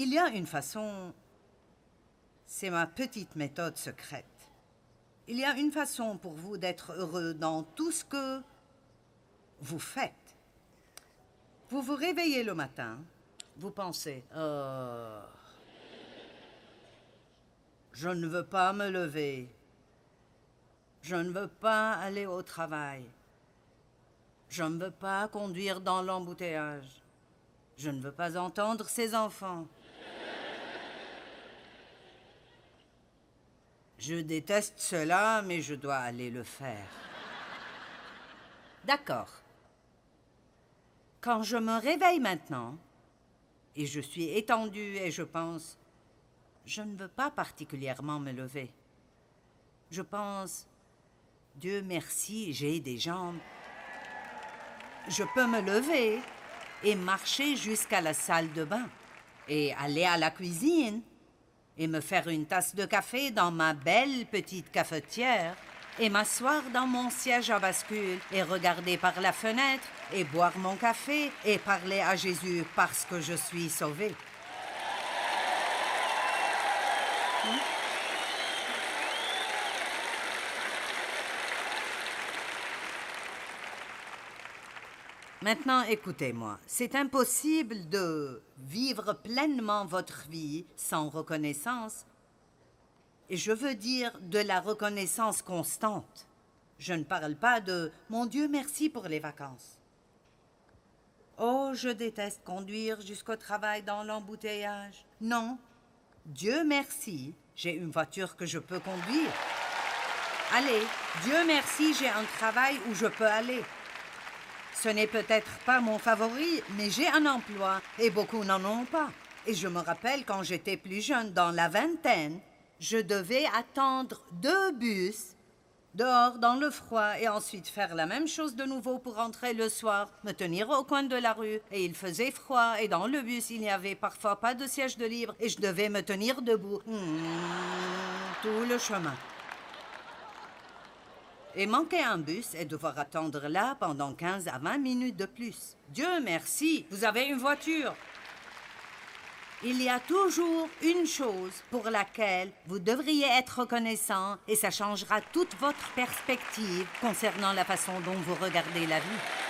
Il y a une façon... C'est ma petite méthode secrète. Il y a une façon pour vous d'être heureux dans tout ce que vous faites. Vous vous réveillez le matin, vous pensez, oh, je ne veux pas me lever, je ne veux pas aller au travail, je ne veux pas conduire dans l'embouteillage, je ne veux pas entendre ces enfants. Je déteste cela, mais je dois aller le faire. D'accord. Quand je me réveille maintenant, et je suis étendue et je pense, je ne veux pas particulièrement me lever. Je pense, Dieu merci, j'ai des jambes. Je peux me lever et marcher jusqu'à la salle de bain et aller à la cuisine et me faire une tasse de café dans ma belle petite cafetière et m'asseoir dans mon siège à bascule et regarder par la fenêtre et boire mon café et parler à Jésus parce que je suis sauvé. Maintenant, écoutez-moi. C'est impossible de vivre pleinement votre vie sans reconnaissance. Et je veux dire de la reconnaissance constante. Je ne parle pas de mon Dieu merci pour les vacances. Oh, je déteste conduire jusqu'au travail dans l'embouteillage. Non. Dieu merci, j'ai une voiture que je peux conduire. Allez, Dieu merci, j'ai un travail où je peux aller. Ce n'est peut-être pas mon favori, mais j'ai un emploi et beaucoup n'en ont pas. Et je me rappelle quand j'étais plus jeune, dans la vingtaine, je devais attendre deux bus dehors dans le froid et ensuite faire la même chose de nouveau pour rentrer le soir, me tenir au coin de la rue et il faisait froid et dans le bus il n'y avait parfois pas de siège de libre et je devais me tenir debout hmm, tout le chemin. Et manquer un bus et devoir attendre là pendant 15 à 20 minutes de plus. Dieu merci, vous avez une voiture. Il y a toujours une chose pour laquelle vous devriez être reconnaissant et ça changera toute votre perspective concernant la façon dont vous regardez la vie.